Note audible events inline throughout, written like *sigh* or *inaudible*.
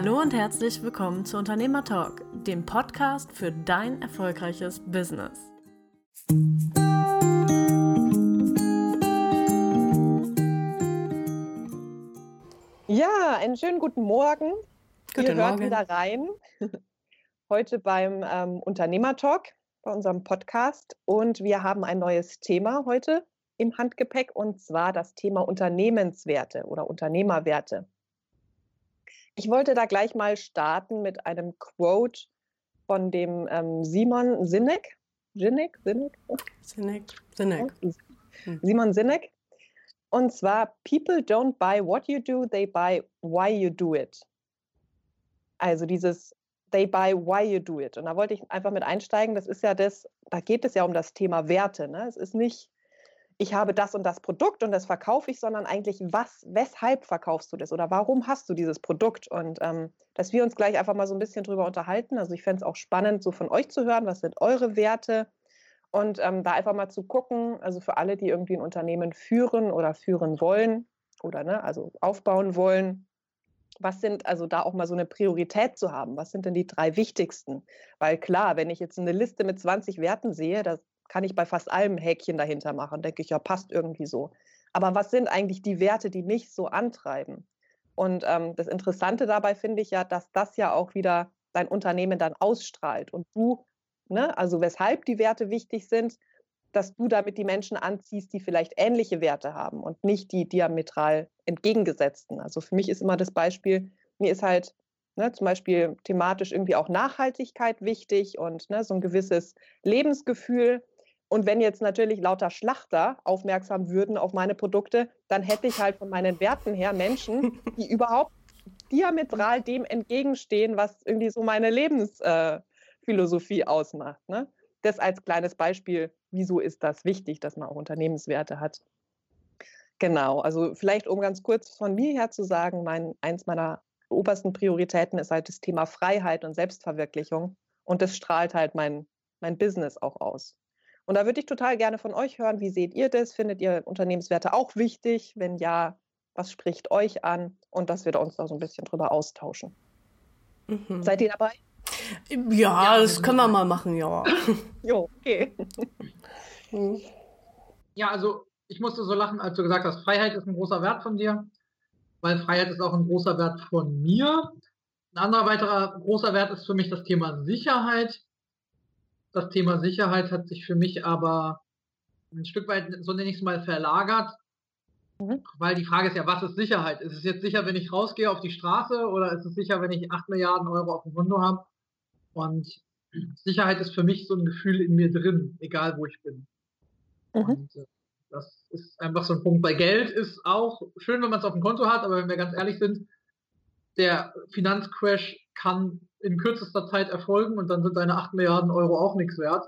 Hallo und herzlich willkommen zu Unternehmer Talk, dem Podcast für dein erfolgreiches Business. Ja, einen schönen guten Morgen. Guten hört Morgen. wieder rein. *laughs* Heute beim ähm, Unternehmer Talk, bei unserem Podcast. Und wir haben ein neues Thema heute im Handgepäck und zwar das Thema Unternehmenswerte oder Unternehmerwerte. Ich wollte da gleich mal starten mit einem Quote von dem ähm, Simon Sinek. Sinek? Sinek? Sinek. Sinek. Hm. Simon Sinek. Und zwar, People don't buy what you do, they buy why you do it. Also dieses They buy why you do it. Und da wollte ich einfach mit einsteigen. Das ist ja das, da geht es ja um das Thema Werte. Ne? Es ist nicht, ich habe das und das Produkt und das verkaufe ich, sondern eigentlich, was, weshalb verkaufst du das oder warum hast du dieses Produkt? Und ähm, dass wir uns gleich einfach mal so ein bisschen drüber unterhalten. Also ich fände es auch spannend, so von euch zu hören, was sind eure Werte? Und ähm, da einfach mal zu gucken, also für alle, die irgendwie ein Unternehmen führen oder führen wollen oder ne, also aufbauen wollen, was sind also da auch mal so eine Priorität zu haben? Was sind denn die drei wichtigsten? Weil klar, wenn ich jetzt eine Liste mit 20 Werten sehe, da kann ich bei fast allem Häkchen dahinter machen, denke ich, ja, passt irgendwie so. Aber was sind eigentlich die Werte, die mich so antreiben? Und ähm, das Interessante dabei finde ich ja, dass das ja auch wieder dein Unternehmen dann ausstrahlt und du, ne, also weshalb die Werte wichtig sind, dass du damit die Menschen anziehst, die vielleicht ähnliche Werte haben und nicht die diametral entgegengesetzten. Also für mich ist immer das Beispiel, mir ist halt ne, zum Beispiel thematisch irgendwie auch Nachhaltigkeit wichtig und ne, so ein gewisses Lebensgefühl. Und wenn jetzt natürlich lauter Schlachter aufmerksam würden auf meine Produkte, dann hätte ich halt von meinen Werten her Menschen, die *laughs* überhaupt diametral dem entgegenstehen, was irgendwie so meine Lebensphilosophie äh, ausmacht. Ne? Das als kleines Beispiel, wieso ist das wichtig, dass man auch Unternehmenswerte hat. Genau, also vielleicht um ganz kurz von mir her zu sagen, mein, eins meiner obersten Prioritäten ist halt das Thema Freiheit und Selbstverwirklichung und das strahlt halt mein, mein Business auch aus. Und da würde ich total gerne von euch hören, wie seht ihr das? Findet ihr Unternehmenswerte auch wichtig? Wenn ja, was spricht euch an? Und dass wir da uns da so ein bisschen drüber austauschen. Mhm. Seid ihr dabei? Ja, ja das können wir mal machen, ja. *laughs* jo, okay. Ja, also ich musste so lachen, als du gesagt hast, Freiheit ist ein großer Wert von dir, weil Freiheit ist auch ein großer Wert von mir. Ein anderer weiterer großer Wert ist für mich das Thema Sicherheit. Das Thema Sicherheit hat sich für mich aber ein Stück weit, so nenne ich es mal, verlagert. Mhm. Weil die Frage ist ja, was ist Sicherheit? Ist es jetzt sicher, wenn ich rausgehe auf die Straße oder ist es sicher, wenn ich 8 Milliarden Euro auf dem Konto habe? Und Sicherheit ist für mich so ein Gefühl in mir drin, egal wo ich bin. Mhm. Und äh, das ist einfach so ein Punkt. Bei Geld ist auch schön, wenn man es auf dem Konto hat, aber wenn wir ganz ehrlich sind, der Finanzcrash kann in kürzester Zeit erfolgen und dann sind deine 8 Milliarden Euro auch nichts wert.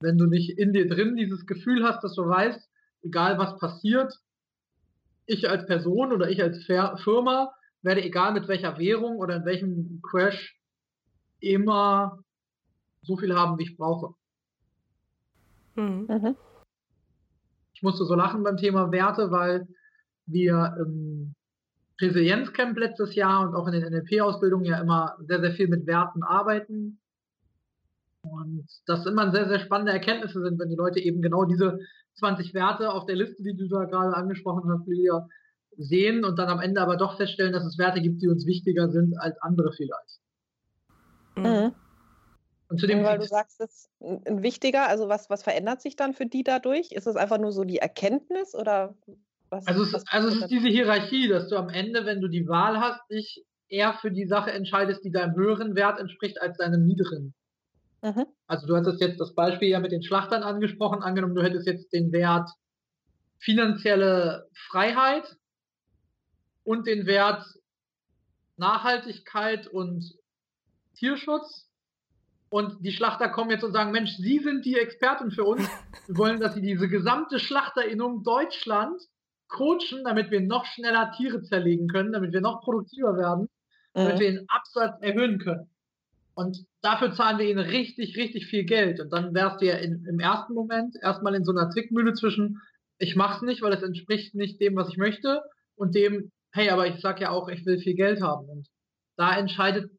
Wenn du nicht in dir drin dieses Gefühl hast, dass du weißt, egal was passiert, ich als Person oder ich als Firma werde egal mit welcher Währung oder in welchem Crash immer so viel haben, wie ich brauche. Mhm. mhm. Ich musste so lachen beim Thema Werte, weil wir im Resilienzcamp letztes Jahr und auch in den NLP-Ausbildungen ja immer sehr, sehr viel mit Werten arbeiten. Und das immer sehr, sehr spannende Erkenntnisse sind, wenn die Leute eben genau diese 20 Werte auf der Liste, die du da gerade angesprochen hast, Lilia, sehen und dann am Ende aber doch feststellen, dass es Werte gibt, die uns wichtiger sind als andere vielleicht. Mhm. Und zu dem weil du sagst, es ist ein wichtiger, also was, was verändert sich dann für die dadurch? Ist es einfach nur so die Erkenntnis oder was? Also, es, also es ist diese Hierarchie, dass du am Ende, wenn du die Wahl hast, dich eher für die Sache entscheidest, die deinem höheren Wert entspricht, als deinem niedrigen. Mhm. Also du hattest jetzt das Beispiel ja mit den Schlachtern angesprochen, angenommen, du hättest jetzt den Wert finanzielle Freiheit und den Wert Nachhaltigkeit und Tierschutz und die Schlachter kommen jetzt und sagen, Mensch, Sie sind die Expertin für uns. Wir wollen, dass Sie diese gesamte Schlachterinnung Deutschland coachen, damit wir noch schneller Tiere zerlegen können, damit wir noch produktiver werden, damit mhm. wir den Absatz erhöhen können. Und dafür zahlen wir ihnen richtig, richtig viel Geld. Und dann wärst du ja in, im ersten Moment erstmal in so einer Zwickmühle zwischen, ich mach's nicht, weil es entspricht nicht dem, was ich möchte, und dem, hey, aber ich sag ja auch, ich will viel Geld haben. Und da entscheidet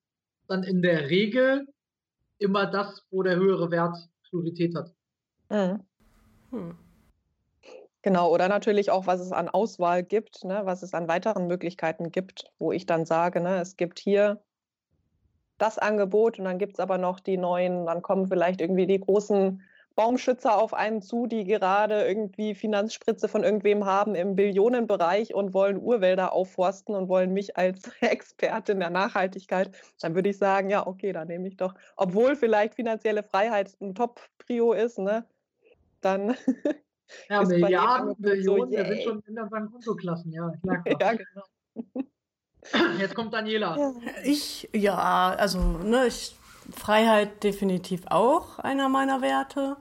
dann in der Regel immer das, wo der höhere Wert Priorität hat. Mhm. Hm. Genau, oder natürlich auch, was es an Auswahl gibt, ne, was es an weiteren Möglichkeiten gibt, wo ich dann sage, ne, es gibt hier das Angebot und dann gibt es aber noch die neuen, dann kommen vielleicht irgendwie die großen Baumschützer auf einen zu, die gerade irgendwie Finanzspritze von irgendwem haben im Billionenbereich und wollen Urwälder aufforsten und wollen mich als *laughs* Expertin der Nachhaltigkeit, dann würde ich sagen, ja, okay, dann nehme ich doch, obwohl vielleicht finanzielle Freiheit ein Top-Prio ist, ne, dann *laughs* Ja, Milliarden, Millionen, so, wir sind schon in unseren Kontoklassen, ja. Klar, *laughs* ja, genau. *laughs* Jetzt kommt Daniela. Ich, ja, also, ne, ich, Freiheit definitiv auch einer meiner Werte.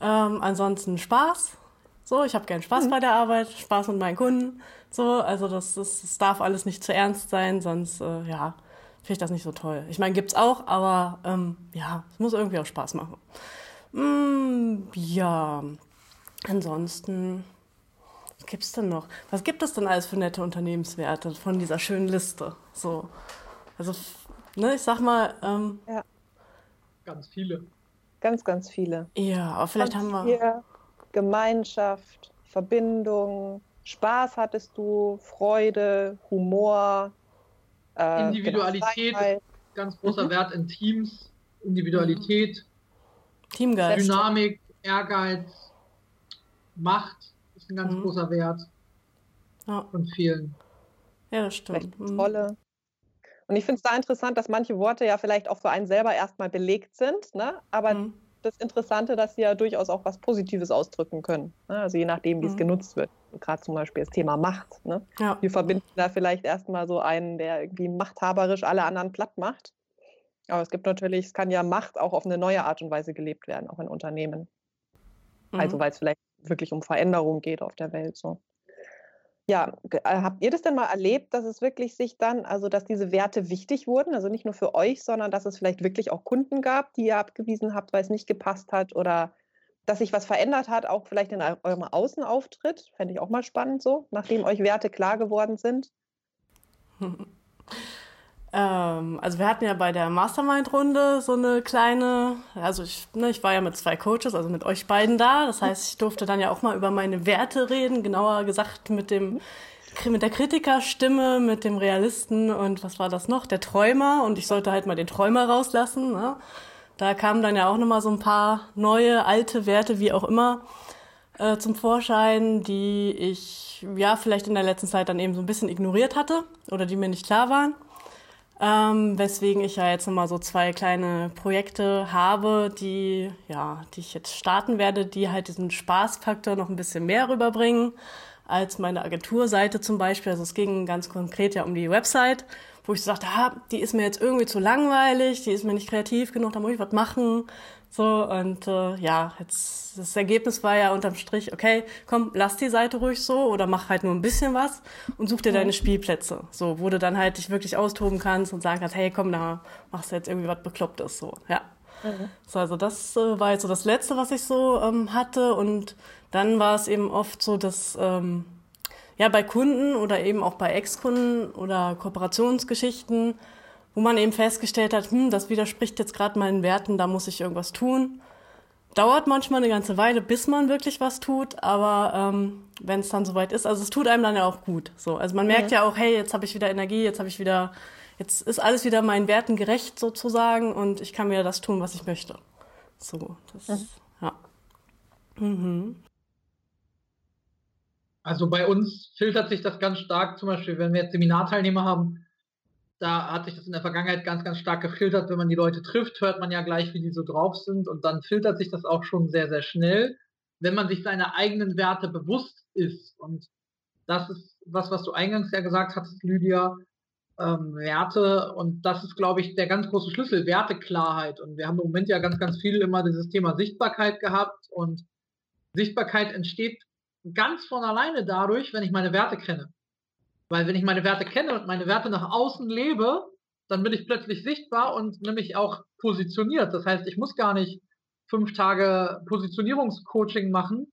Ähm, ansonsten Spaß. So, ich habe gern Spaß mhm. bei der Arbeit, Spaß mit meinen Kunden. So, also das, das, das darf alles nicht zu ernst sein, sonst, äh, ja, finde ich das nicht so toll. Ich meine, gibt's auch, aber ähm, ja, es muss irgendwie auch Spaß machen. Mm, ja, Ansonsten, was gibt es denn noch? Was gibt es denn alles für nette Unternehmenswerte von dieser schönen Liste? So, also, ne, ich sag mal. Ähm, ja. Ganz viele. Ganz, ganz viele. Ja, aber vielleicht haben wir. Hier, Gemeinschaft, Verbindung, Spaß hattest du, Freude, Humor. Äh, Individualität, genau, ganz großer mhm. Wert in Teams. Individualität, Teamgeist. Dynamik, Ehrgeiz, Macht ist ein ganz mhm. großer Wert ja. von vielen. Ja, das stimmt. Tolle. Mhm. Und ich finde es da interessant, dass manche Worte ja vielleicht auch für einen selber erstmal belegt sind, ne? aber mhm. das Interessante, dass sie ja durchaus auch was Positives ausdrücken können. Ne? Also je nachdem, wie es mhm. genutzt wird. Gerade zum Beispiel das Thema Macht. Ne? Ja. Wir verbinden da vielleicht erstmal so einen, der irgendwie machthaberisch alle anderen platt macht. Aber es gibt natürlich, es kann ja Macht auch auf eine neue Art und Weise gelebt werden, auch in Unternehmen. Also mhm. Also weil es vielleicht wirklich um Veränderung geht auf der Welt. So. Ja, äh, habt ihr das denn mal erlebt, dass es wirklich sich dann, also dass diese Werte wichtig wurden, also nicht nur für euch, sondern dass es vielleicht wirklich auch Kunden gab, die ihr abgewiesen habt, weil es nicht gepasst hat oder dass sich was verändert hat, auch vielleicht in eurem Außenauftritt? Fände ich auch mal spannend so, nachdem euch Werte klar geworden sind. *laughs* Ähm, also wir hatten ja bei der Mastermind-Runde so eine kleine, also ich, ne, ich war ja mit zwei Coaches, also mit euch beiden da. Das heißt, ich durfte dann ja auch mal über meine Werte reden, genauer gesagt mit dem mit der Kritikerstimme, mit dem Realisten und was war das noch? Der Träumer und ich sollte halt mal den Träumer rauslassen. Ne? Da kamen dann ja auch nochmal so ein paar neue, alte Werte, wie auch immer, äh, zum Vorschein, die ich ja vielleicht in der letzten Zeit dann eben so ein bisschen ignoriert hatte oder die mir nicht klar waren. Ähm, weswegen ich ja jetzt nochmal so zwei kleine Projekte habe, die, ja, die ich jetzt starten werde, die halt diesen Spaßfaktor noch ein bisschen mehr rüberbringen als meine Agenturseite zum Beispiel. Also es ging ganz konkret ja um die Website, wo ich sagte, ah, die ist mir jetzt irgendwie zu langweilig, die ist mir nicht kreativ genug, da muss ich was machen. So, und äh, ja, jetzt das Ergebnis war ja unterm Strich, okay, komm, lass die Seite ruhig so oder mach halt nur ein bisschen was und such dir deine Spielplätze. So, wo du dann halt dich wirklich austoben kannst und sagen kannst, hey, komm, da machst du jetzt irgendwie was Beklopptes. So, ja. Mhm. So, also das äh, war jetzt so das Letzte, was ich so ähm, hatte. Und dann war es eben oft so, dass ähm, ja bei Kunden oder eben auch bei Ex-Kunden oder Kooperationsgeschichten wo man eben festgestellt hat, hm, das widerspricht jetzt gerade meinen Werten, da muss ich irgendwas tun. Dauert manchmal eine ganze Weile, bis man wirklich was tut, aber ähm, wenn es dann soweit ist, also es tut einem dann ja auch gut. So, also man merkt mhm. ja auch, hey, jetzt habe ich wieder Energie, jetzt habe ich wieder, jetzt ist alles wieder meinen Werten gerecht sozusagen und ich kann wieder das tun, was ich möchte. So, das, mhm. ja. Mhm. Also bei uns filtert sich das ganz stark, zum Beispiel, wenn wir jetzt Seminarteilnehmer haben, da hat sich das in der Vergangenheit ganz, ganz stark gefiltert. Wenn man die Leute trifft, hört man ja gleich, wie die so drauf sind. Und dann filtert sich das auch schon sehr, sehr schnell, wenn man sich seiner eigenen Werte bewusst ist. Und das ist was, was du eingangs ja gesagt hattest, Lydia. Ähm, Werte. Und das ist, glaube ich, der ganz große Schlüssel, Werteklarheit. Und wir haben im Moment ja ganz, ganz viel immer dieses Thema Sichtbarkeit gehabt. Und Sichtbarkeit entsteht ganz von alleine dadurch, wenn ich meine Werte kenne. Weil wenn ich meine Werte kenne und meine Werte nach außen lebe, dann bin ich plötzlich sichtbar und nämlich auch positioniert. Das heißt, ich muss gar nicht fünf Tage Positionierungscoaching machen,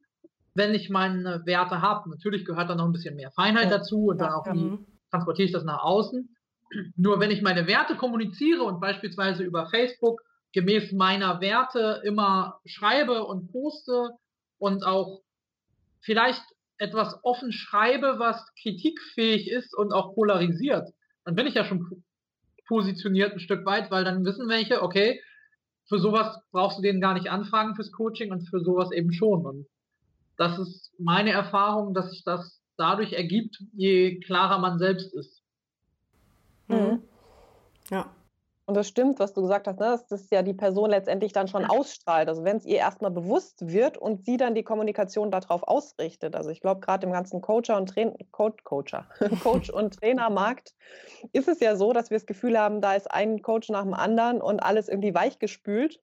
wenn ich meine Werte habe. Natürlich gehört da noch ein bisschen mehr Feinheit ja. dazu und dann auch, wie transportiere ich das nach außen. Nur wenn ich meine Werte kommuniziere und beispielsweise über Facebook gemäß meiner Werte immer schreibe und poste und auch vielleicht etwas offen schreibe, was kritikfähig ist und auch polarisiert, dann bin ich ja schon positioniert ein Stück weit, weil dann wissen welche, okay, für sowas brauchst du den gar nicht anfragen fürs Coaching und für sowas eben schon. Und das ist meine Erfahrung, dass sich das dadurch ergibt, je klarer man selbst ist. Mhm. Ja. Und das stimmt, was du gesagt hast, ne? dass das ja die Person letztendlich dann schon ausstrahlt. Also wenn es ihr erstmal bewusst wird und sie dann die Kommunikation darauf ausrichtet. Also ich glaube, gerade im ganzen Coacher und Train Coach, Coacher, *laughs* Coach und Trainermarkt ist es ja so, dass wir das Gefühl haben, da ist ein Coach nach dem anderen und alles irgendwie weichgespült.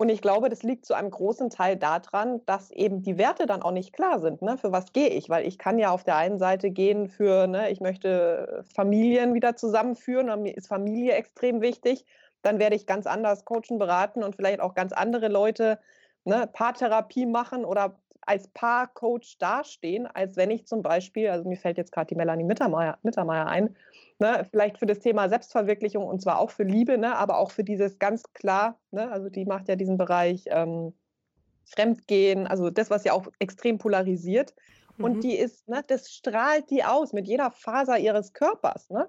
Und ich glaube, das liegt zu einem großen Teil daran, dass eben die Werte dann auch nicht klar sind. Ne? Für was gehe ich? Weil ich kann ja auf der einen Seite gehen für, ne, ich möchte Familien wieder zusammenführen mir ist Familie extrem wichtig. Dann werde ich ganz anders coachen, beraten und vielleicht auch ganz andere Leute ne, Paartherapie machen oder als Paarcoach dastehen, als wenn ich zum Beispiel, also mir fällt jetzt gerade die Melanie Mittermeier, Mittermeier ein, ne, vielleicht für das Thema Selbstverwirklichung und zwar auch für Liebe, ne, aber auch für dieses ganz klar, ne, also die macht ja diesen Bereich ähm, Fremdgehen, also das, was ja auch extrem polarisiert. Mhm. Und die ist, ne, das strahlt die aus mit jeder Faser ihres Körpers. Ne?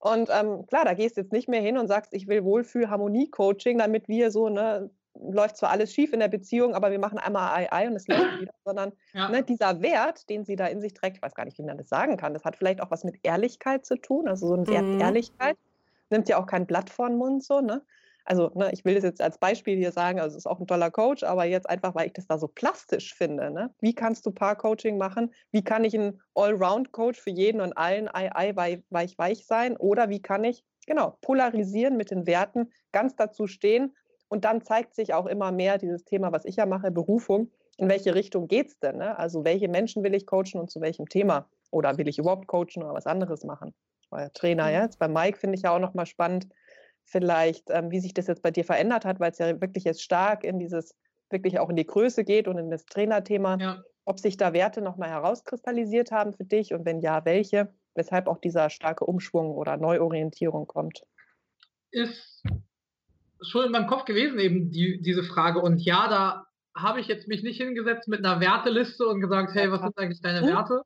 Und ähm, klar, da gehst du jetzt nicht mehr hin und sagst, ich will Wohlfühl-Harmonie-Coaching, damit wir so ne, läuft zwar alles schief in der Beziehung, aber wir machen einmal Ei, Ei und es läuft wieder, *laughs* sondern ja. ne, dieser Wert, den sie da in sich trägt, ich weiß gar nicht, wie man das sagen kann, das hat vielleicht auch was mit Ehrlichkeit zu tun, also so ein Wert mhm. Ehrlichkeit, nimmt ja auch kein Blatt vor den Mund so, ne? Also, ne, ich will das jetzt als Beispiel hier sagen, also es ist auch ein toller Coach, aber jetzt einfach, weil ich das da so plastisch finde. Ne? Wie kannst du Paar-Coaching machen? Wie kann ich ein Allround-Coach für jeden und allen Ei, Ei, weich, weich sein? Oder wie kann ich, genau, polarisieren mit den Werten, ganz dazu stehen und dann zeigt sich auch immer mehr dieses Thema, was ich ja mache, Berufung. In welche Richtung geht es denn? Ne? Also welche Menschen will ich coachen und zu welchem Thema? Oder will ich überhaupt coachen oder was anderes machen? Euer Trainer, ja. Mhm. Jetzt bei Mike finde ich ja auch nochmal spannend, vielleicht, ähm, wie sich das jetzt bei dir verändert hat, weil es ja wirklich jetzt stark in dieses, wirklich auch in die Größe geht und in das Trainerthema. Ja. Ob sich da Werte nochmal herauskristallisiert haben für dich und wenn ja, welche? Weshalb auch dieser starke Umschwung oder Neuorientierung kommt? Ist schon in meinem Kopf gewesen, eben die, diese Frage. Und ja, da habe ich jetzt mich nicht hingesetzt mit einer Werteliste und gesagt, hey, was sind eigentlich deine mhm. Werte?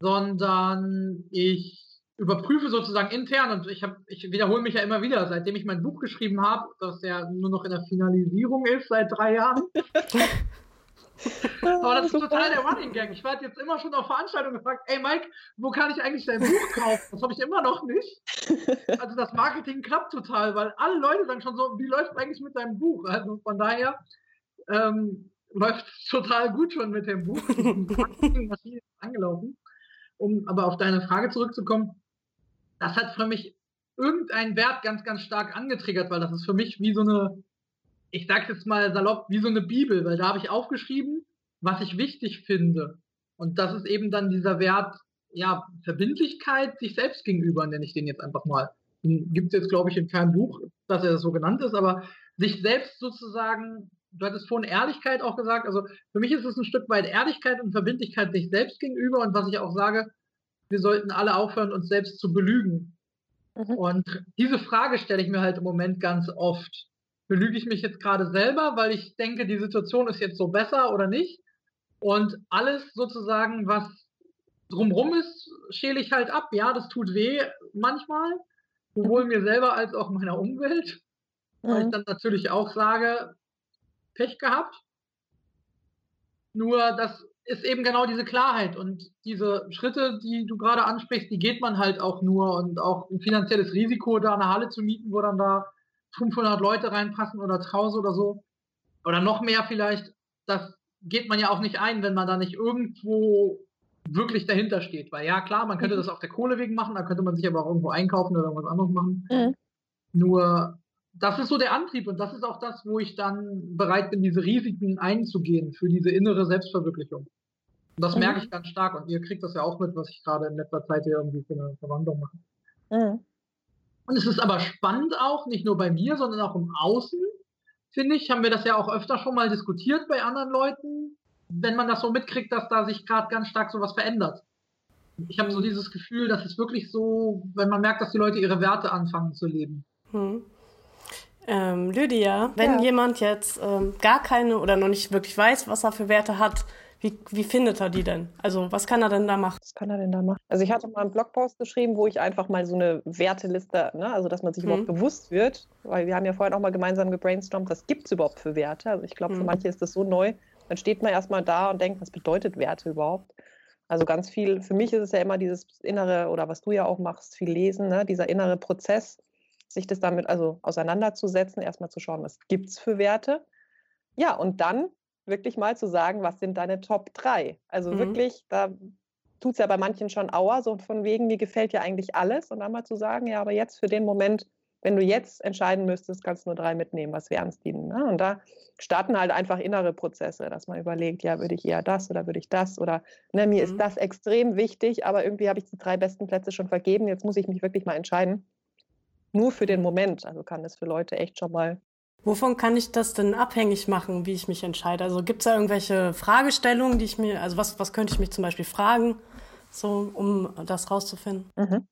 Sondern ich überprüfe sozusagen intern und ich habe, ich wiederhole mich ja immer wieder, seitdem ich mein Buch geschrieben habe, das ja nur noch in der Finalisierung ist seit drei Jahren. *laughs* Aber das ist total der Running Gang. Ich werde jetzt immer schon auf Veranstaltungen gefragt, ey Mike, wo kann ich eigentlich dein Buch kaufen? Das habe ich immer noch nicht. *laughs* Also das Marketing klappt total, weil alle Leute sagen schon so, wie läuft es eigentlich mit deinem Buch? Also von daher ähm, läuft es total gut schon mit dem Buch. Marketingmaschine *laughs* ist angelaufen. Um aber auf deine Frage zurückzukommen, das hat für mich irgendeinen Wert ganz, ganz stark angetriggert, weil das ist für mich wie so eine ich sage jetzt mal salopp, wie so eine Bibel, weil da habe ich aufgeschrieben, was ich wichtig finde. Und das ist eben dann dieser Wert, ja, Verbindlichkeit sich selbst gegenüber, nenne ich den jetzt einfach mal. Gibt es jetzt, glaube ich, in keinem Buch, dass er so genannt ist, aber sich selbst sozusagen, du hattest vorhin Ehrlichkeit auch gesagt, also für mich ist es ein Stück weit Ehrlichkeit und Verbindlichkeit sich selbst gegenüber und was ich auch sage, wir sollten alle aufhören, uns selbst zu belügen. Mhm. Und diese Frage stelle ich mir halt im Moment ganz oft belüge ich mich jetzt gerade selber, weil ich denke, die Situation ist jetzt so besser oder nicht. Und alles sozusagen, was drumrum ist, schäle ich halt ab. Ja, das tut weh manchmal, sowohl mir selber als auch meiner Umwelt. Mhm. Weil ich dann natürlich auch sage, Pech gehabt. Nur das ist eben genau diese Klarheit und diese Schritte, die du gerade ansprichst, die geht man halt auch nur und auch ein finanzielles Risiko, da eine Halle zu mieten, wo dann da 500 Leute reinpassen oder 1000 oder so, oder noch mehr vielleicht, das geht man ja auch nicht ein, wenn man da nicht irgendwo wirklich dahinter steht. Weil ja, klar, man könnte mhm. das auf der Kohle wegen machen, da könnte man sich aber auch irgendwo einkaufen oder irgendwas anderes machen. Mhm. Nur, das ist so der Antrieb und das ist auch das, wo ich dann bereit bin, diese Risiken einzugehen für diese innere Selbstverwirklichung. Und das mhm. merke ich ganz stark und ihr kriegt das ja auch mit, was ich gerade in letzter Zeit hier irgendwie für eine Verwandlung mache. Und es ist aber spannend auch, nicht nur bei mir, sondern auch im Außen, finde ich, haben wir das ja auch öfter schon mal diskutiert bei anderen Leuten, wenn man das so mitkriegt, dass da sich gerade ganz stark sowas verändert. Ich habe so dieses Gefühl, dass es wirklich so, wenn man merkt, dass die Leute ihre Werte anfangen zu leben. Hm. Ähm, Lydia, wenn ja. jemand jetzt ähm, gar keine oder noch nicht wirklich weiß, was er für Werte hat, wie, wie findet er die denn? Also was kann er denn da machen? Was kann er denn da machen? Also ich hatte mal einen Blogpost geschrieben, wo ich einfach mal so eine Werteliste, ne, also dass man sich hm. überhaupt bewusst wird, weil wir haben ja vorhin auch mal gemeinsam gebrainstormt, was gibt es überhaupt für Werte? Also ich glaube, hm. für manche ist das so neu. Dann steht man erstmal da und denkt, was bedeutet Werte überhaupt? Also ganz viel, für mich ist es ja immer dieses innere, oder was du ja auch machst, viel lesen, ne? dieser innere Prozess, sich das damit also auseinanderzusetzen, erstmal zu schauen, was gibt es für Werte. Ja, und dann wirklich mal zu sagen, was sind deine Top 3? Also mhm. wirklich, da tut es ja bei manchen schon Auer, so von wegen, mir gefällt ja eigentlich alles. Und dann mal zu sagen, ja, aber jetzt für den Moment, wenn du jetzt entscheiden müsstest, kannst du nur drei mitnehmen, was wären es die? Ne? Und da starten halt einfach innere Prozesse, dass man überlegt, ja, würde ich eher das oder würde ich das oder ne, mir mhm. ist das extrem wichtig, aber irgendwie habe ich die drei besten Plätze schon vergeben, jetzt muss ich mich wirklich mal entscheiden. Nur für den Moment, also kann das für Leute echt schon mal Wovon kann ich das denn abhängig machen, wie ich mich entscheide? Also gibt es da irgendwelche Fragestellungen, die ich mir, also was, was könnte ich mich zum Beispiel fragen, so um das rauszufinden? Mhm.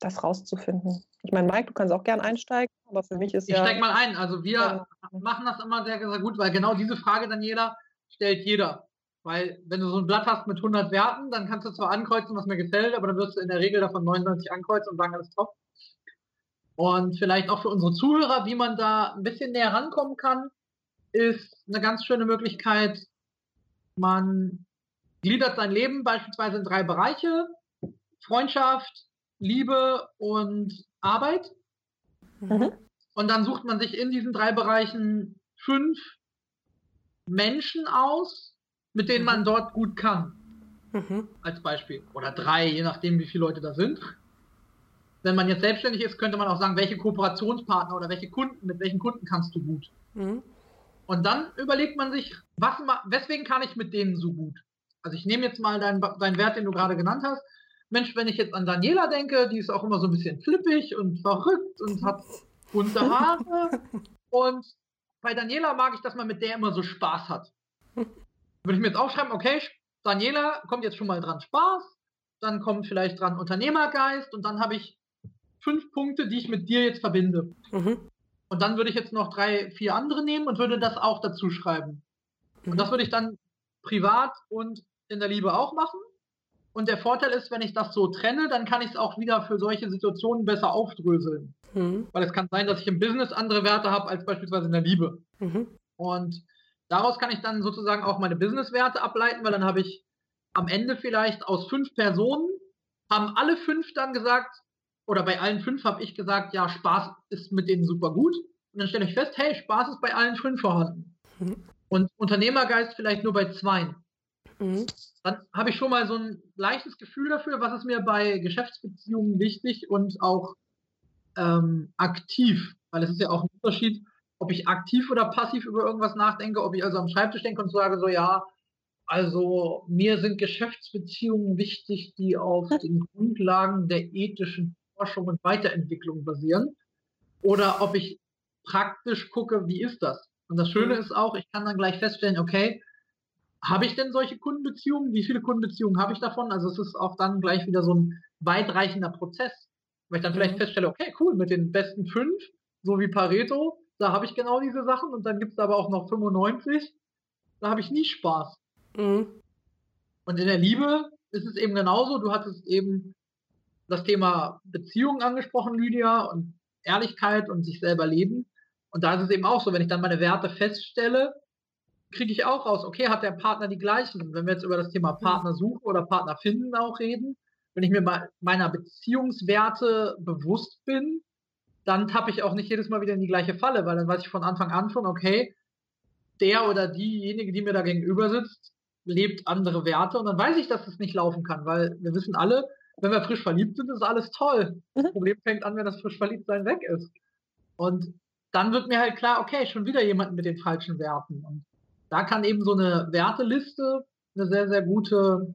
Das rauszufinden. Ich meine, Mike, du kannst auch gern einsteigen, aber für mich ist ich ja. Ich steig mal ein. Also wir ja. machen das immer sehr, sehr gut, weil genau diese Frage dann jeder stellt jeder. Weil wenn du so ein Blatt hast mit 100 Werten, dann kannst du zwar ankreuzen, was mir gefällt, aber dann wirst du in der Regel davon 99 ankreuzen und sagen, alles top. Und vielleicht auch für unsere Zuhörer, wie man da ein bisschen näher rankommen kann, ist eine ganz schöne Möglichkeit. Man gliedert sein Leben beispielsweise in drei Bereiche. Freundschaft, Liebe und Arbeit. Mhm. Und dann sucht man sich in diesen drei Bereichen fünf Menschen aus, mit denen man mhm. dort gut kann. Mhm. Als Beispiel. Oder drei, je nachdem, wie viele Leute da sind. Wenn man jetzt selbstständig ist, könnte man auch sagen, welche Kooperationspartner oder welche Kunden, mit welchen Kunden kannst du gut. Mhm. Und dann überlegt man sich, was, weswegen kann ich mit denen so gut? Also ich nehme jetzt mal deinen, deinen Wert, den du gerade genannt hast. Mensch, wenn ich jetzt an Daniela denke, die ist auch immer so ein bisschen flippig und verrückt und hat bunte Haare. *laughs* und bei Daniela mag ich, dass man mit der immer so Spaß hat. Würde ich mir jetzt aufschreiben, okay, Daniela kommt jetzt schon mal dran Spaß, dann kommt vielleicht dran Unternehmergeist und dann habe ich fünf Punkte, die ich mit dir jetzt verbinde. Mhm. Und dann würde ich jetzt noch drei, vier andere nehmen und würde das auch dazu schreiben. Mhm. Und das würde ich dann privat und in der Liebe auch machen. Und der Vorteil ist, wenn ich das so trenne, dann kann ich es auch wieder für solche Situationen besser aufdröseln. Mhm. Weil es kann sein, dass ich im Business andere Werte habe als beispielsweise in der Liebe. Mhm. Und daraus kann ich dann sozusagen auch meine Business-Werte ableiten, weil dann habe ich am Ende vielleicht aus fünf Personen, haben alle fünf dann gesagt, oder bei allen fünf habe ich gesagt, ja, Spaß ist mit denen super gut. Und dann stelle ich fest, hey, Spaß ist bei allen fünf vorhanden. Mhm. Und Unternehmergeist vielleicht nur bei zwei. Mhm. Dann habe ich schon mal so ein leichtes Gefühl dafür, was ist mir bei Geschäftsbeziehungen wichtig und auch ähm, aktiv, weil es ist ja auch ein Unterschied, ob ich aktiv oder passiv über irgendwas nachdenke, ob ich also am Schreibtisch denke und sage so, ja, also mir sind Geschäftsbeziehungen wichtig, die auf den Grundlagen der ethischen Forschung und Weiterentwicklung basieren, oder ob ich praktisch gucke, wie ist das? Und das Schöne mhm. ist auch, ich kann dann gleich feststellen, okay, habe ich denn solche Kundenbeziehungen? Wie viele Kundenbeziehungen habe ich davon? Also es ist auch dann gleich wieder so ein weitreichender Prozess, weil ich dann vielleicht mhm. feststelle, okay, cool, mit den besten fünf, so wie Pareto, da habe ich genau diese Sachen und dann gibt es aber auch noch 95, da habe ich nie Spaß. Mhm. Und in der Liebe ist es eben genauso, du hattest eben das Thema Beziehungen angesprochen, Lydia, und Ehrlichkeit und sich selber leben. Und da ist es eben auch so, wenn ich dann meine Werte feststelle, kriege ich auch raus, okay, hat der Partner die gleichen? Wenn wir jetzt über das Thema Partner suchen oder Partner finden auch reden, wenn ich mir meiner Beziehungswerte bewusst bin, dann tappe ich auch nicht jedes Mal wieder in die gleiche Falle, weil dann weiß ich von Anfang an schon, okay, der oder diejenige, die mir da gegenüber sitzt, lebt andere Werte und dann weiß ich, dass es das nicht laufen kann, weil wir wissen alle, wenn wir frisch verliebt sind, ist alles toll. Das mhm. Problem fängt an, wenn das frisch Verliebtsein weg ist. Und dann wird mir halt klar, okay, schon wieder jemand mit den falschen Werten. Und da kann eben so eine Werteliste eine sehr, sehr gute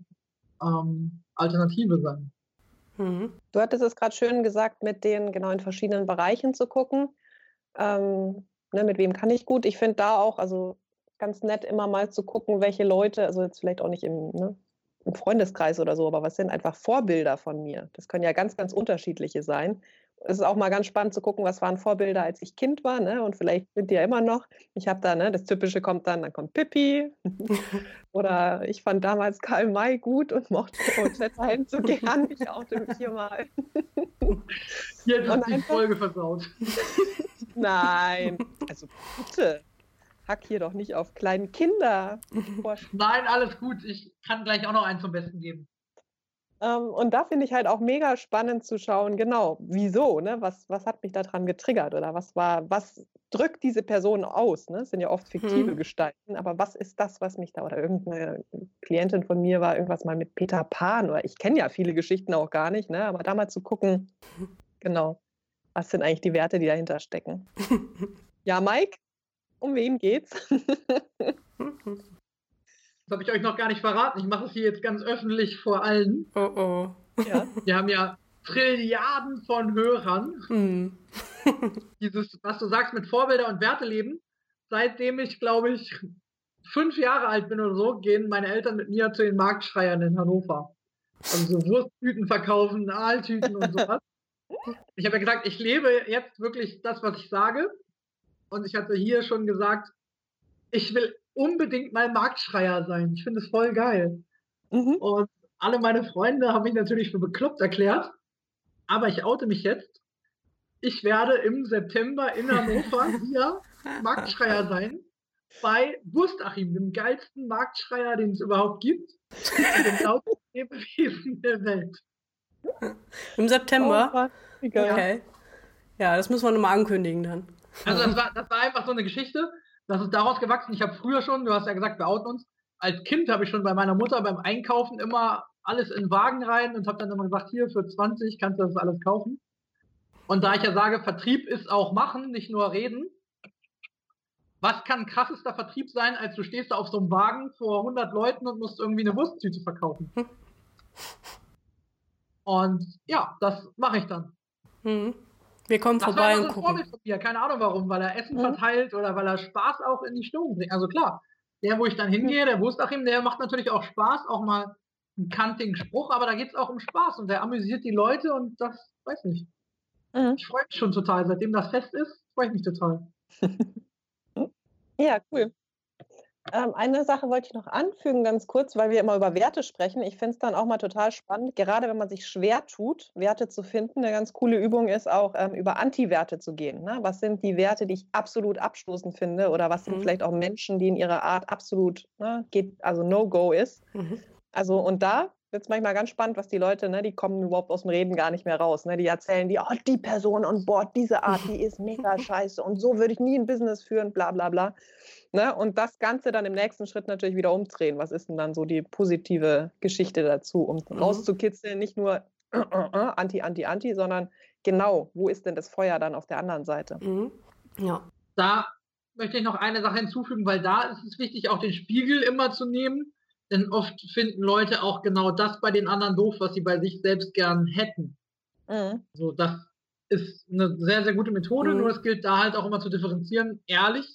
ähm, Alternative sein. Mhm. Du hattest es gerade schön gesagt, mit den genau in verschiedenen Bereichen zu gucken. Ähm, ne, mit wem kann ich gut? Ich finde da auch, also ganz nett immer mal zu gucken, welche Leute, also jetzt vielleicht auch nicht im ne, im Freundeskreis oder so, aber was sind einfach Vorbilder von mir? Das können ja ganz, ganz unterschiedliche sein. Es ist auch mal ganz spannend zu gucken, was waren Vorbilder, als ich Kind war, ne? Und vielleicht sind die ja immer noch. Ich habe da, ne, das Typische kommt dann, dann kommt Pippi. *laughs* Oder ich fand damals Karl May gut und mochte Rosetta so gern. Ich oute mich hier mal. Hier hat die Folge versaut. Nein, also bitte hack hier doch nicht auf kleinen Kinder. *laughs* Nein, alles gut. Ich kann gleich auch noch einen zum Besten geben. Ähm, und da finde ich halt auch mega spannend zu schauen, genau, wieso, ne? Was, was hat mich daran getriggert oder was war, was drückt diese Person aus? Ne? Das sind ja oft fiktive hm. Gestalten, aber was ist das, was mich da, oder irgendeine Klientin von mir war irgendwas mal mit Peter Pan, oder ich kenne ja viele Geschichten auch gar nicht, ne? Aber da mal zu gucken, *laughs* genau, was sind eigentlich die Werte, die dahinter stecken. *laughs* ja, Mike, um wen geht's? Das habe ich euch noch gar nicht verraten. Ich mache es hier jetzt ganz öffentlich vor allen. Oh oh. Ja. Wir haben ja Trilliarden von Hörern. Hm. *laughs* Dieses, was du sagst, mit Vorbilder und Werte leben. Seitdem ich, glaube ich, fünf Jahre alt bin oder so, gehen meine Eltern mit mir zu den Marktschreiern in Hannover. Also so Wursttüten verkaufen, Aaltüten und sowas. *laughs* Ich habe ja gesagt, ich lebe jetzt wirklich das, was ich sage. Und ich hatte hier schon gesagt, ich will unbedingt mal Marktschreier sein. Ich finde es voll geil. Mhm. Und alle meine Freunde haben mich natürlich für bekloppt erklärt. Aber ich oute mich jetzt. Ich werde im September in Hannover *laughs* hier Marktschreier sein. Bei Wurstachim, dem geilsten Marktschreier, den es überhaupt gibt. dem Lebewesen der Welt. Im September? Oh, okay. Ja, das müssen wir nochmal ankündigen dann. Also das war, das war einfach so eine Geschichte. Das ist daraus gewachsen. Ich habe früher schon, du hast ja gesagt, wir outen uns. Als Kind habe ich schon bei meiner Mutter beim Einkaufen immer alles in Wagen rein und habe dann immer gesagt, hier für 20 kannst du das alles kaufen. Und da ich ja sage, Vertrieb ist auch machen, nicht nur reden. Was kann krassester Vertrieb sein, als du stehst da auf so einem Wagen vor 100 Leuten und musst irgendwie eine Wursttüte verkaufen? Und ja, das mache ich dann. Mhm. Wir kommen das vorbei und gucken. Vorbild von mir. Keine Ahnung warum, weil er Essen mhm. verteilt oder weil er Spaß auch in die Stimmung bringt. Also klar, der, wo ich dann hingehe, der Wurstachim, der macht natürlich auch Spaß, auch mal einen kantigen Spruch, aber da geht es auch um Spaß und der amüsiert die Leute und das, weiß nicht. Mhm. Ich freue mich schon total. Seitdem das fest ist, freue ich mich total. *laughs* ja, cool. Ähm, eine Sache wollte ich noch anfügen, ganz kurz, weil wir immer über Werte sprechen. Ich finde es dann auch mal total spannend, gerade wenn man sich schwer tut, Werte zu finden. Eine ganz coole Übung ist auch, ähm, über Anti-Werte zu gehen. Ne? Was sind die Werte, die ich absolut abstoßend finde? Oder was sind mhm. vielleicht auch Menschen, die in ihrer Art absolut, ne, geht, also No-Go ist? Mhm. Also, und da wird es manchmal ganz spannend, was die Leute, ne, die kommen überhaupt aus dem Reden gar nicht mehr raus. Ne? Die erzählen die, oh, die Person on Bord, diese Art, die ist mega *laughs* scheiße und so würde ich nie ein Business führen, bla bla bla. Ne? Und das Ganze dann im nächsten Schritt natürlich wieder umdrehen. Was ist denn dann so die positive Geschichte dazu, um mhm. rauszukitzeln, nicht nur äh, äh, äh, anti, anti, anti, sondern genau, wo ist denn das Feuer dann auf der anderen Seite? Mhm. Ja. Da möchte ich noch eine Sache hinzufügen, weil da ist es wichtig, auch den Spiegel immer zu nehmen. Denn oft finden Leute auch genau das bei den anderen doof, was sie bei sich selbst gern hätten. Mhm. So, das ist eine sehr, sehr gute Methode, mhm. nur es gilt da halt auch immer zu differenzieren, ehrlich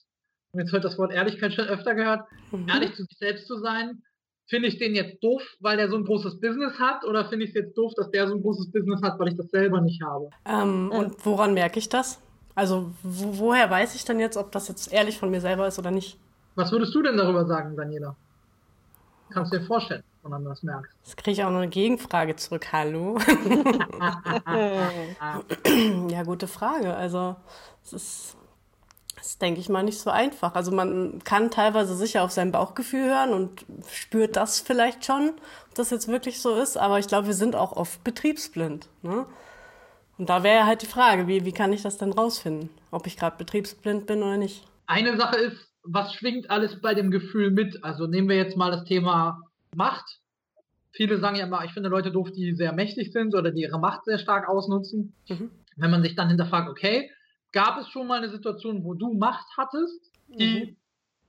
jetzt heute das Wort Ehrlichkeit schon öfter gehört, mhm. ehrlich zu sich selbst zu sein. Finde ich den jetzt doof, weil der so ein großes Business hat, oder finde ich es jetzt doof, dass der so ein großes Business hat, weil ich das selber nicht habe? Ähm, und woran merke ich das? Also wo, woher weiß ich dann jetzt, ob das jetzt ehrlich von mir selber ist oder nicht? Was würdest du denn darüber sagen, Daniela? Kannst du dir vorstellen, wenn man das merkt? Jetzt kriege ich auch noch eine Gegenfrage zurück. Hallo? *laughs* ja, gute Frage. Also es ist das ist, denke ich mal, nicht so einfach. Also man kann teilweise sicher auf sein Bauchgefühl hören und spürt das vielleicht schon, ob das jetzt wirklich so ist. Aber ich glaube, wir sind auch oft betriebsblind. Ne? Und da wäre halt die Frage, wie, wie kann ich das denn rausfinden? Ob ich gerade betriebsblind bin oder nicht. Eine Sache ist, was schwingt alles bei dem Gefühl mit? Also nehmen wir jetzt mal das Thema Macht. Viele sagen ja immer, ich finde Leute doof, die sehr mächtig sind oder die ihre Macht sehr stark ausnutzen. Mhm. Wenn man sich dann hinterfragt, okay, gab es schon mal eine Situation, wo du Macht hattest, die mhm.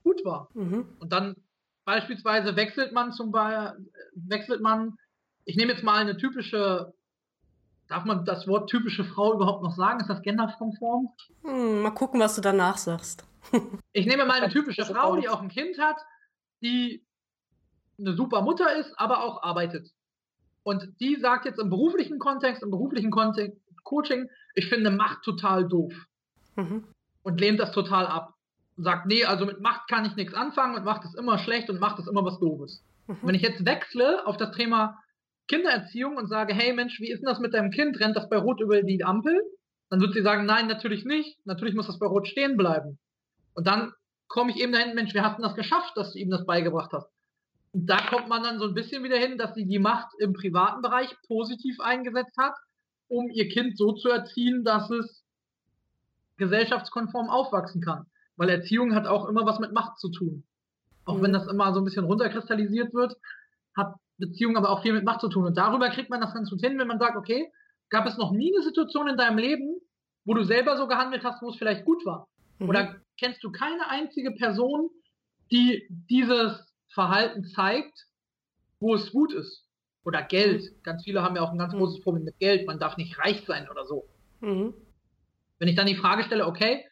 gut war. Mhm. Und dann beispielsweise wechselt man zum Beispiel, wechselt man, ich nehme jetzt mal eine typische, darf man das Wort typische Frau überhaupt noch sagen? Ist das genderkonform? Hm, mal gucken, was du danach sagst. Ich nehme mal eine typische Frau, die auch ein Kind hat, die eine super Mutter ist, aber auch arbeitet. Und die sagt jetzt im beruflichen Kontext, im beruflichen Kontext, Coaching, ich finde Macht total doof. Mhm. Und lehnt das total ab. Und sagt, nee, also mit Macht kann ich nichts anfangen und Macht ist immer schlecht und Macht ist immer was Doofes. Mhm. Wenn ich jetzt wechsle auf das Thema Kindererziehung und sage, hey Mensch, wie ist denn das mit deinem Kind? Rennt das bei Rot über die Ampel? Dann wird sie sagen, nein, natürlich nicht. Natürlich muss das bei Rot stehen bleiben. Und dann komme ich eben dahin, Mensch, wie hast du das geschafft, dass du ihm das beigebracht hast? Und da kommt man dann so ein bisschen wieder hin, dass sie die Macht im privaten Bereich positiv eingesetzt hat, um ihr Kind so zu erziehen, dass es gesellschaftskonform aufwachsen kann. Weil Erziehung hat auch immer was mit Macht zu tun. Auch mhm. wenn das immer so ein bisschen runterkristallisiert wird, hat Beziehung aber auch viel mit Macht zu tun. Und darüber kriegt man das ganz gut hin, wenn man sagt, okay, gab es noch nie eine Situation in deinem Leben, wo du selber so gehandelt hast, wo es vielleicht gut war? Mhm. Oder kennst du keine einzige Person, die dieses Verhalten zeigt, wo es gut ist? Oder Geld. Ganz viele haben ja auch ein ganz mhm. großes Problem mit Geld. Man darf nicht reich sein oder so. Mhm. Wenn ich dann die Frage stelle, okay,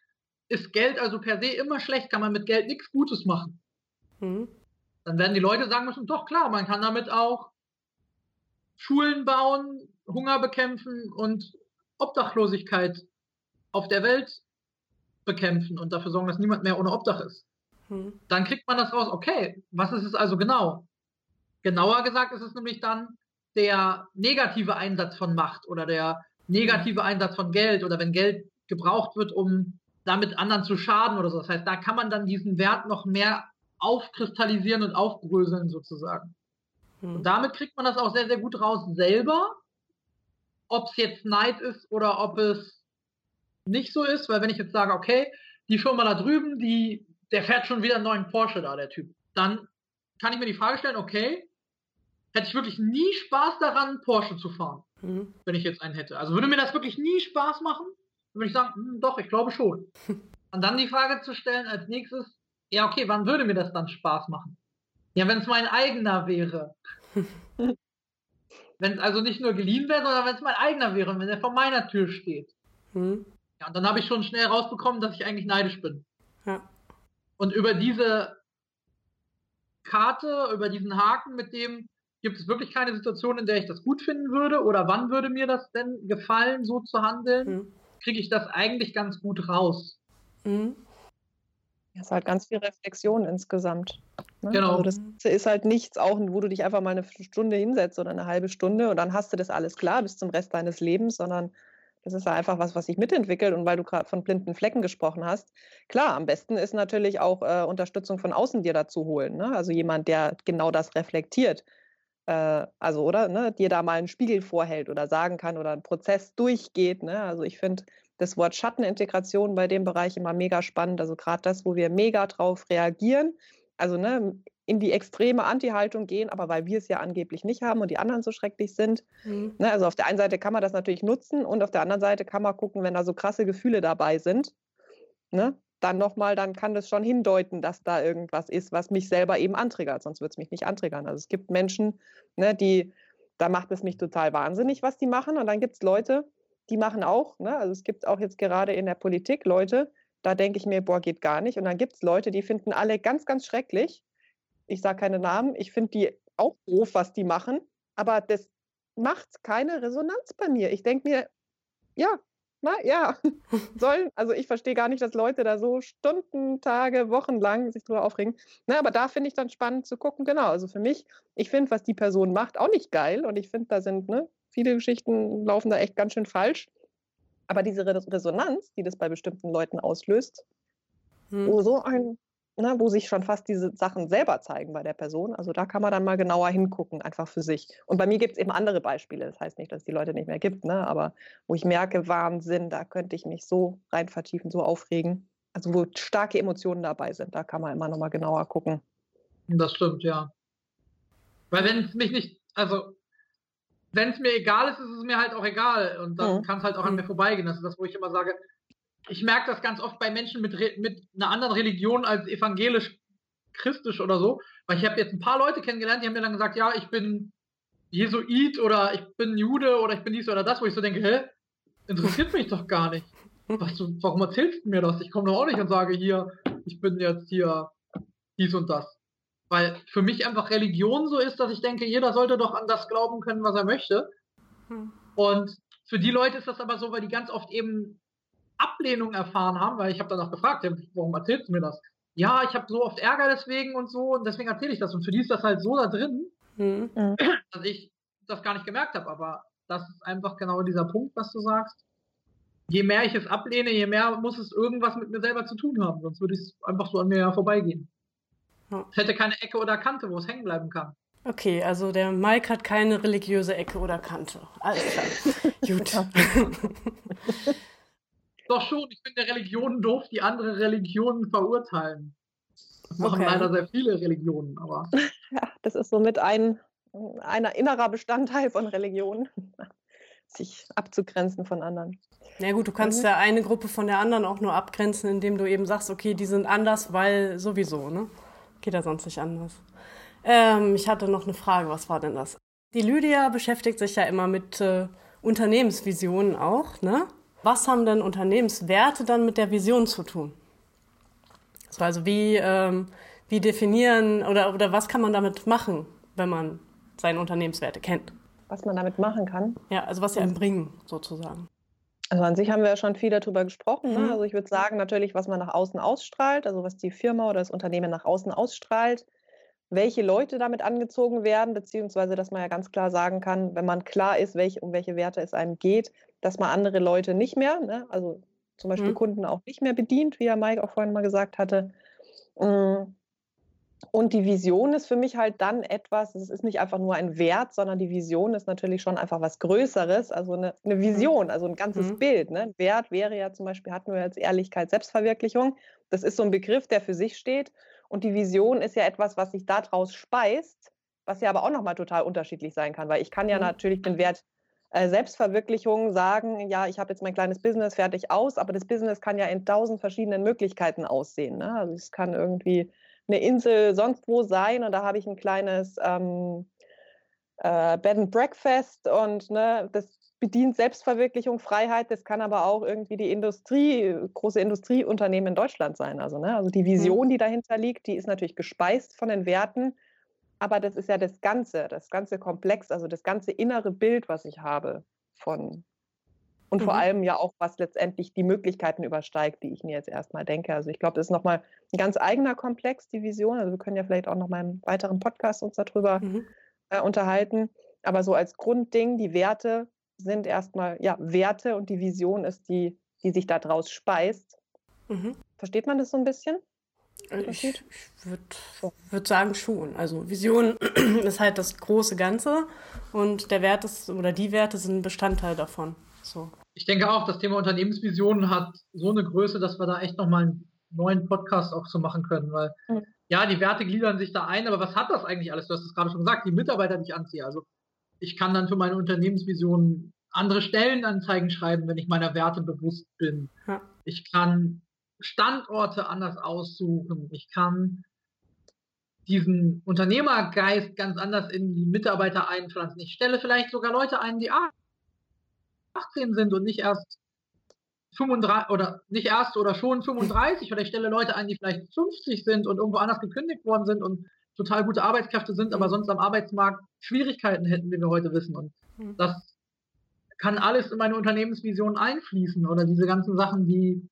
ist Geld also per se immer schlecht? Kann man mit Geld nichts Gutes machen? Mhm dann werden die Leute sagen müssen, doch klar, man kann damit auch Schulen bauen, Hunger bekämpfen und Obdachlosigkeit auf der Welt bekämpfen und dafür sorgen, dass niemand mehr ohne Obdach ist. Hm. Dann kriegt man das raus, okay, was ist es also genau? Genauer gesagt ist es nämlich dann der negative Einsatz von Macht oder der negative Einsatz von Geld oder wenn Geld gebraucht wird, um damit anderen zu schaden oder so. Das heißt, da kann man dann diesen Wert noch mehr aufkristallisieren und aufbröseln sozusagen. Hm. Und damit kriegt man das auch sehr, sehr gut raus selber, ob es jetzt Neid ist oder ob es nicht so ist, weil wenn ich jetzt sage, okay, die Firma da drüben, die, der fährt schon wieder einen neuen Porsche da, der Typ, dann kann ich mir die Frage stellen, okay, hätte ich wirklich nie Spaß daran, Porsche zu fahren, mhm. wenn ich jetzt einen hätte. Also würde mir das wirklich nie Spaß machen, dann würde ich sagen, hm, doch, ich glaube schon. *laughs* Und dann die Frage zu stellen als nächstes, ja, okay, wann würde mir das dann Spaß machen? Ja, wenn es mein eigener wäre. *laughs* wenn es also nicht nur geliehen wäre, sondern wenn es mein eigener wäre, wenn er vor meiner Tür steht. Hm. Ja, und dann habe ich schon schnell rausbekommen, dass ich eigentlich neidisch bin. Ja. Und über diese Karte, über diesen Haken, mit dem gibt es wirklich keine Situation, in der ich das gut finden würde oder wann würde mir das denn gefallen, so zu handeln, hm. kriege ich das eigentlich ganz gut raus. Hm. Das ist halt ganz viel Reflexion insgesamt. Ne? Genau. Also das ist halt nichts, auch wo du dich einfach mal eine Stunde hinsetzt oder eine halbe Stunde und dann hast du das alles klar bis zum Rest deines Lebens, sondern das ist einfach was, was sich mitentwickelt. Und weil du gerade von blinden Flecken gesprochen hast, klar, am besten ist natürlich auch äh, Unterstützung von außen dir dazu holen. Ne? Also jemand, der genau das reflektiert. Äh, also, oder, ne, dir da mal einen Spiegel vorhält oder sagen kann oder einen Prozess durchgeht. Ne? Also ich finde, das Wort Schattenintegration bei dem Bereich immer mega spannend. Also gerade das, wo wir mega drauf reagieren, also ne, in die extreme Anti-Haltung gehen, aber weil wir es ja angeblich nicht haben und die anderen so schrecklich sind. Mhm. Ne, also auf der einen Seite kann man das natürlich nutzen und auf der anderen Seite kann man gucken, wenn da so krasse Gefühle dabei sind, ne, dann nochmal, dann kann das schon hindeuten, dass da irgendwas ist, was mich selber eben antriggert, sonst würde es mich nicht antriggern. Also es gibt Menschen, ne, die, da macht es mich total wahnsinnig, was die machen und dann gibt es Leute, die machen auch, ne? also es gibt auch jetzt gerade in der Politik Leute, da denke ich mir, boah, geht gar nicht. Und dann gibt es Leute, die finden alle ganz, ganz schrecklich. Ich sage keine Namen, ich finde die auch doof, was die machen, aber das macht keine Resonanz bei mir. Ich denke mir, ja, na ja, *laughs* sollen, also ich verstehe gar nicht, dass Leute da so Stunden, Tage, Wochen lang sich drüber aufregen. Na, aber da finde ich dann spannend zu gucken, genau. Also für mich, ich finde, was die Person macht, auch nicht geil. Und ich finde, da sind ne, viele Geschichten laufen da echt ganz schön falsch. Aber diese Resonanz, die das bei bestimmten Leuten auslöst, hm. wo so ein, ne, wo sich schon fast diese Sachen selber zeigen bei der Person, also da kann man dann mal genauer hingucken, einfach für sich. Und bei mir gibt es eben andere Beispiele. Das heißt nicht, dass es die Leute nicht mehr gibt, ne? aber wo ich merke, Wahnsinn, da könnte ich mich so rein vertiefen, so aufregen. Also wo starke Emotionen dabei sind, da kann man immer noch mal genauer gucken. Das stimmt, ja. Weil wenn es mich nicht, also wenn es mir egal ist, ist es mir halt auch egal. Und dann mhm. kann es halt auch an mir vorbeigehen. Das ist das, wo ich immer sage, ich merke das ganz oft bei Menschen mit, mit einer anderen Religion als evangelisch, christisch oder so. Weil ich habe jetzt ein paar Leute kennengelernt, die haben mir dann gesagt, ja, ich bin Jesuit oder ich bin Jude oder ich bin dies oder das, wo ich so denke, hä, interessiert mich doch gar nicht. Was du, warum erzählst du mir das? Ich komme doch auch nicht und sage hier, ich bin jetzt hier dies und das. Weil für mich einfach Religion so ist, dass ich denke, jeder sollte doch an das glauben können, was er möchte. Hm. Und für die Leute ist das aber so, weil die ganz oft eben Ablehnung erfahren haben, weil ich habe dann auch gefragt, warum erzählst du mir das? Ja, ich habe so oft Ärger deswegen und so und deswegen erzähle ich das. Und für die ist das halt so da drin, mhm. dass ich das gar nicht gemerkt habe. Aber das ist einfach genau dieser Punkt, was du sagst. Je mehr ich es ablehne, je mehr muss es irgendwas mit mir selber zu tun haben. Sonst würde es einfach so an mir vorbeigehen. Ja. Es hätte keine Ecke oder Kante, wo es hängen bleiben kann. Okay, also der Mike hat keine religiöse Ecke oder Kante. Alles klar. *laughs* Gut. *laughs* Doch schon, ich finde Religionen doof, die andere Religionen verurteilen. Das machen okay. leider sehr viele Religionen, aber. *laughs* Ja, das ist somit ein, ein innerer Bestandteil von Religionen, *laughs* sich abzugrenzen von anderen. Na ja, gut, du kannst mhm. ja eine Gruppe von der anderen auch nur abgrenzen, indem du eben sagst, okay, die sind anders, weil sowieso, ne? Geht ja sonst nicht anders. Ähm, ich hatte noch eine Frage, was war denn das? Die Lydia beschäftigt sich ja immer mit äh, Unternehmensvisionen auch, ne? Was haben denn Unternehmenswerte dann mit der Vision zu tun? Also wie, ähm, wie definieren oder, oder was kann man damit machen, wenn man seine Unternehmenswerte kennt? Was man damit machen kann? Ja, also was sie einem bringen, sozusagen. Also an sich haben wir ja schon viel darüber gesprochen. Ne? Mhm. Also ich würde sagen, natürlich, was man nach außen ausstrahlt, also was die Firma oder das Unternehmen nach außen ausstrahlt, welche Leute damit angezogen werden, beziehungsweise dass man ja ganz klar sagen kann, wenn man klar ist, welch, um welche Werte es einem geht, dass man andere Leute nicht mehr, ne, also zum Beispiel mhm. Kunden auch nicht mehr bedient, wie ja Mike auch vorhin mal gesagt hatte. Mm. Und die Vision ist für mich halt dann etwas, es ist nicht einfach nur ein Wert, sondern die Vision ist natürlich schon einfach was Größeres, also eine, eine mhm. Vision, also ein ganzes mhm. Bild. Ne? Wert wäre ja zum Beispiel, hatten wir jetzt Ehrlichkeit, Selbstverwirklichung. Das ist so ein Begriff, der für sich steht. Und die Vision ist ja etwas, was sich daraus speist, was ja aber auch nochmal total unterschiedlich sein kann, weil ich kann ja mhm. natürlich den Wert äh, Selbstverwirklichung sagen, ja, ich habe jetzt mein kleines Business fertig aus, aber das Business kann ja in tausend verschiedenen Möglichkeiten aussehen. Ne? Also es kann irgendwie eine Insel sonst wo sein und da habe ich ein kleines ähm, äh, Bed and Breakfast und ne, das bedient Selbstverwirklichung, Freiheit. Das kann aber auch irgendwie die Industrie, große Industrieunternehmen in Deutschland sein. Also, ne, also die mhm. Vision, die dahinter liegt, die ist natürlich gespeist von den Werten, aber das ist ja das Ganze, das ganze Komplex, also das ganze innere Bild, was ich habe von und mhm. vor allem ja auch, was letztendlich die Möglichkeiten übersteigt, die ich mir jetzt erstmal denke. Also ich glaube, das ist nochmal ein ganz eigener Komplex, die Vision. Also wir können ja vielleicht auch nochmal im weiteren Podcast uns darüber mhm. äh, unterhalten. Aber so als Grundding, die Werte sind erstmal ja Werte und die Vision ist die, die sich daraus speist. Mhm. Versteht man das so ein bisschen? Ich, ich würde würd sagen schon. Also Vision *clears throat* ist halt das große Ganze und der Wert ist oder die Werte sind ein Bestandteil davon. So. Ich denke auch, das Thema Unternehmensvision hat so eine Größe, dass wir da echt nochmal einen neuen Podcast auch zu machen können, weil mhm. ja, die Werte gliedern sich da ein, aber was hat das eigentlich alles? Du hast es gerade schon gesagt, die Mitarbeiter, die ich anziehe. Also ich kann dann für meine Unternehmensvision andere Stellenanzeigen schreiben, wenn ich meiner Werte bewusst bin. Ja. Ich kann Standorte anders aussuchen. Ich kann diesen Unternehmergeist ganz anders in die Mitarbeiter einpflanzen. Ich stelle vielleicht sogar Leute ein, die 18 sind und nicht erst 35 oder nicht erst oder schon 35 oder ich stelle Leute ein, die vielleicht 50 sind und irgendwo anders gekündigt worden sind und total gute Arbeitskräfte sind, aber sonst am Arbeitsmarkt Schwierigkeiten hätten, wie wir heute wissen. Und hm. das kann alles in meine Unternehmensvision einfließen oder diese ganzen Sachen, die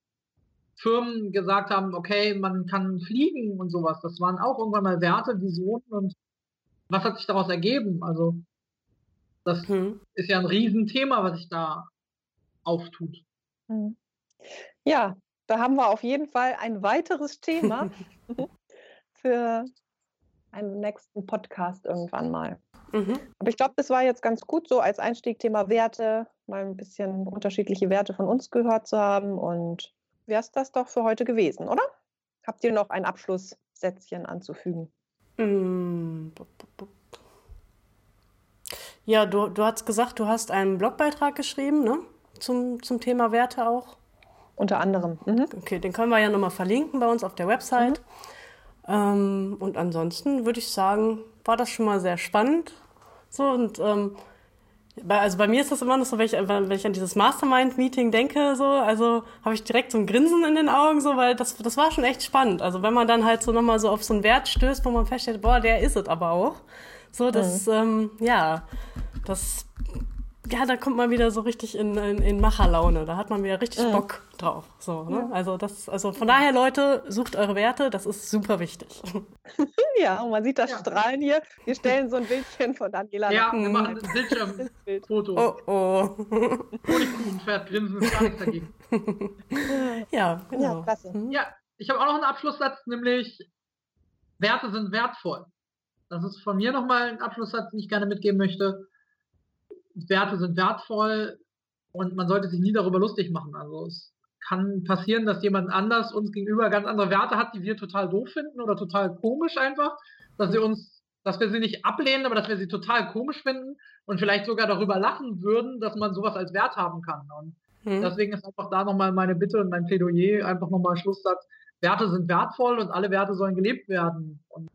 Firmen gesagt haben, okay, man kann fliegen und sowas. Das waren auch irgendwann mal Werte, Visionen und was hat sich daraus ergeben? Also das hm. ist ja ein Riesenthema, was sich da auftut. Hm. Ja, da haben wir auf jeden Fall ein weiteres Thema *laughs* für einen nächsten Podcast irgendwann mal. Mhm. Aber ich glaube, das war jetzt ganz gut so als Einstieg Thema Werte, mal ein bisschen unterschiedliche Werte von uns gehört zu haben. Und wäre es das doch für heute gewesen, oder? Habt ihr noch ein Abschlusssätzchen anzufügen? Mm. Ja, du, du hast gesagt, du hast einen Blogbeitrag geschrieben, ne? Zum, zum Thema Werte auch. Unter anderem. Mhm. Okay, den können wir ja nochmal verlinken bei uns auf der Website. Mhm. Ähm, und ansonsten würde ich sagen, war das schon mal sehr spannend. So, und ähm, Also bei mir ist das immer noch so, wenn ich, wenn ich an dieses Mastermind-Meeting denke, so, also habe ich direkt so ein Grinsen in den Augen, so, weil das, das war schon echt spannend. Also wenn man dann halt so nochmal so auf so einen Wert stößt, wo man feststellt, boah, der ist es aber auch. So, das, mhm. ähm, ja, das ja, da kommt man wieder so richtig in, in, in Macherlaune. Da hat man wieder richtig mhm. Bock drauf. So, ne? Ja. Also das, also von daher, Leute, sucht eure Werte, das ist super wichtig. *laughs* ja, und man sieht das ja. Strahlen hier. Wir stellen so ein Bildchen von Daniela. Ja, wir machen ein Bildschirmfoto. Oh oh. Honigkuchenpferd grinsen, ist gar nichts dagegen. *laughs* ja, genau. Ja, klasse. Mhm. Ja, ich habe auch noch einen Abschlusssatz, nämlich Werte sind wertvoll. Das ist von mir nochmal ein Abschlusssatz, den ich gerne mitgeben möchte Werte sind wertvoll und man sollte sich nie darüber lustig machen. Also es kann passieren, dass jemand anders uns gegenüber ganz andere Werte hat, die wir total doof finden oder total komisch einfach, dass wir uns, dass wir sie nicht ablehnen, aber dass wir sie total komisch finden und vielleicht sogar darüber lachen würden, dass man sowas als Wert haben kann. Und hm. deswegen ist einfach da nochmal meine Bitte und mein Plädoyer, einfach nochmal Schlusssatz. Werte sind wertvoll und alle Werte sollen gelebt werden und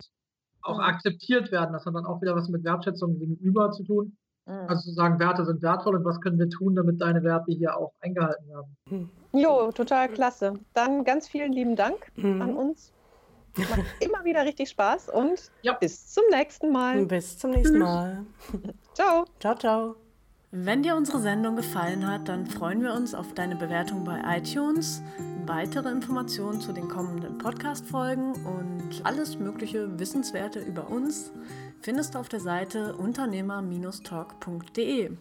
auch hm. akzeptiert werden. Das hat dann auch wieder was mit Wertschätzung gegenüber zu tun. Mhm. Also zu sagen, Werte sind wertvoll und was können wir tun, damit deine Werte hier auch eingehalten werden. Mhm. Jo, total klasse. Dann ganz vielen lieben Dank mhm. an uns. Macht immer wieder richtig Spaß und ja. bis zum nächsten Mal. Bis zum nächsten Mal. *laughs* ciao. Ciao, ciao. Wenn dir unsere Sendung gefallen hat, dann freuen wir uns auf deine Bewertung bei iTunes, weitere Informationen zu den kommenden Podcast-Folgen und alles mögliche Wissenswerte über uns findest du auf der Seite unternehmer-talk.de.